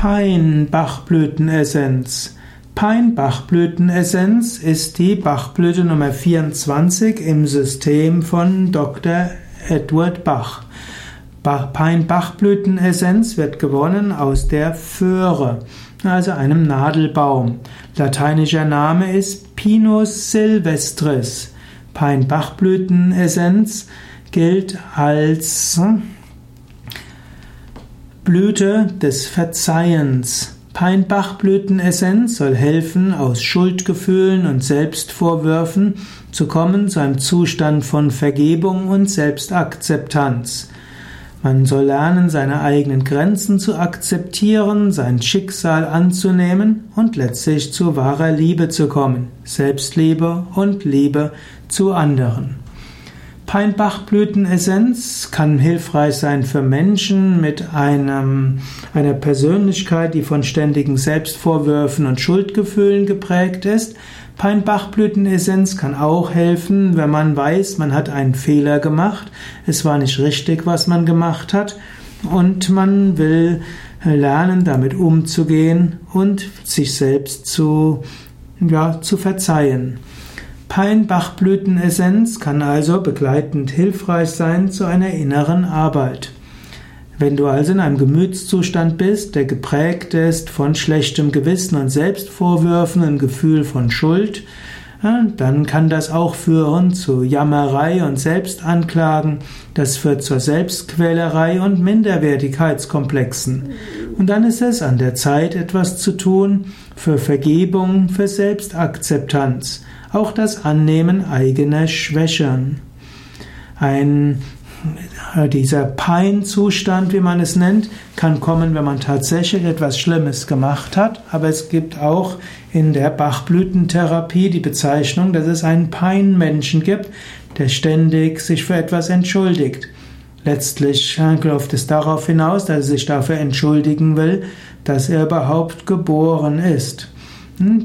Peinbachblütenessenz. Peinbachblütenessenz ist die Bachblüte Nummer 24 im System von Dr. Edward Bach. Peinbachblütenessenz wird gewonnen aus der Föhre, also einem Nadelbaum. Lateinischer Name ist Pinus silvestris. Peinbachblütenessenz gilt als Blüte des Verzeihens. Peinbachblütenessenz soll helfen, aus Schuldgefühlen und Selbstvorwürfen zu kommen zu einem Zustand von Vergebung und Selbstakzeptanz. Man soll lernen, seine eigenen Grenzen zu akzeptieren, sein Schicksal anzunehmen und letztlich zu wahrer Liebe zu kommen, Selbstliebe und Liebe zu anderen. Peinbachblütenessenz kann hilfreich sein für Menschen mit einem, einer Persönlichkeit, die von ständigen Selbstvorwürfen und Schuldgefühlen geprägt ist. Peinbachblütenessenz kann auch helfen, wenn man weiß, man hat einen Fehler gemacht, es war nicht richtig, was man gemacht hat und man will lernen, damit umzugehen und sich selbst zu, ja, zu verzeihen. Peinbachblütenessenz kann also begleitend hilfreich sein zu einer inneren Arbeit. Wenn du also in einem Gemütszustand bist, der geprägt ist von schlechtem Gewissen und Selbstvorwürfen, einem Gefühl von Schuld, dann kann das auch führen zu Jammerei und Selbstanklagen. Das führt zur Selbstquälerei und Minderwertigkeitskomplexen. Und dann ist es an der Zeit, etwas zu tun für Vergebung, für Selbstakzeptanz auch das Annehmen eigener Schwächen. Ein dieser Peinzustand, wie man es nennt, kann kommen, wenn man tatsächlich etwas Schlimmes gemacht hat, aber es gibt auch in der Bachblütentherapie die Bezeichnung, dass es einen Peinmenschen gibt, der ständig sich für etwas entschuldigt. Letztlich läuft es darauf hinaus, dass er sich dafür entschuldigen will, dass er überhaupt geboren ist.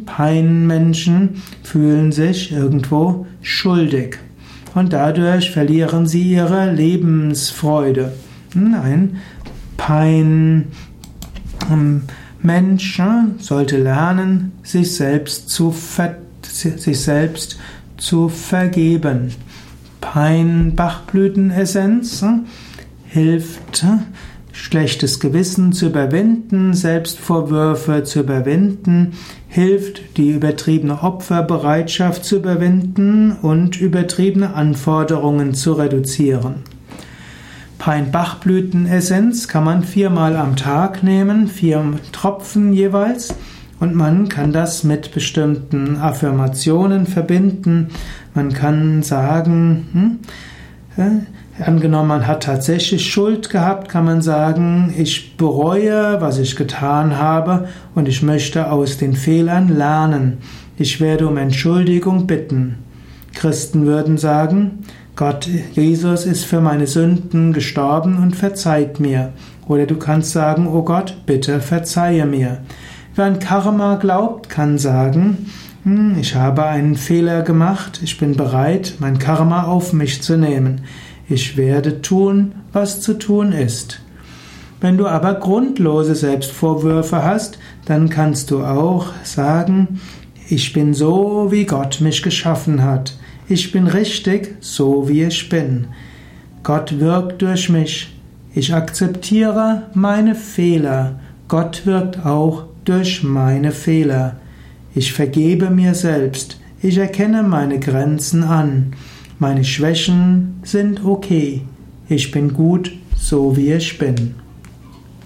Peinmenschen fühlen sich irgendwo schuldig und dadurch verlieren sie ihre Lebensfreude. Ein Peinmensch sollte lernen, sich selbst zu, ver sich selbst zu vergeben. Peinbachblütenessenz hilft schlechtes Gewissen zu überwinden, Selbstvorwürfe zu überwinden, hilft, die übertriebene Opferbereitschaft zu überwinden und übertriebene Anforderungen zu reduzieren. Peinbachblütenessenz kann man viermal am Tag nehmen, vier Tropfen jeweils, und man kann das mit bestimmten Affirmationen verbinden. Man kann sagen, hm, Angenommen, man hat tatsächlich Schuld gehabt, kann man sagen, ich bereue, was ich getan habe und ich möchte aus den Fehlern lernen. Ich werde um Entschuldigung bitten. Christen würden sagen, Gott, Jesus ist für meine Sünden gestorben und verzeiht mir. Oder du kannst sagen, oh Gott, bitte verzeihe mir. Wer an Karma glaubt, kann sagen, hm, ich habe einen Fehler gemacht, ich bin bereit, mein Karma auf mich zu nehmen. Ich werde tun, was zu tun ist. Wenn du aber grundlose Selbstvorwürfe hast, dann kannst du auch sagen, ich bin so, wie Gott mich geschaffen hat. Ich bin richtig, so wie ich bin. Gott wirkt durch mich. Ich akzeptiere meine Fehler. Gott wirkt auch durch meine Fehler. Ich vergebe mir selbst. Ich erkenne meine Grenzen an. Meine Schwächen sind okay. Ich bin gut, so wie ich bin.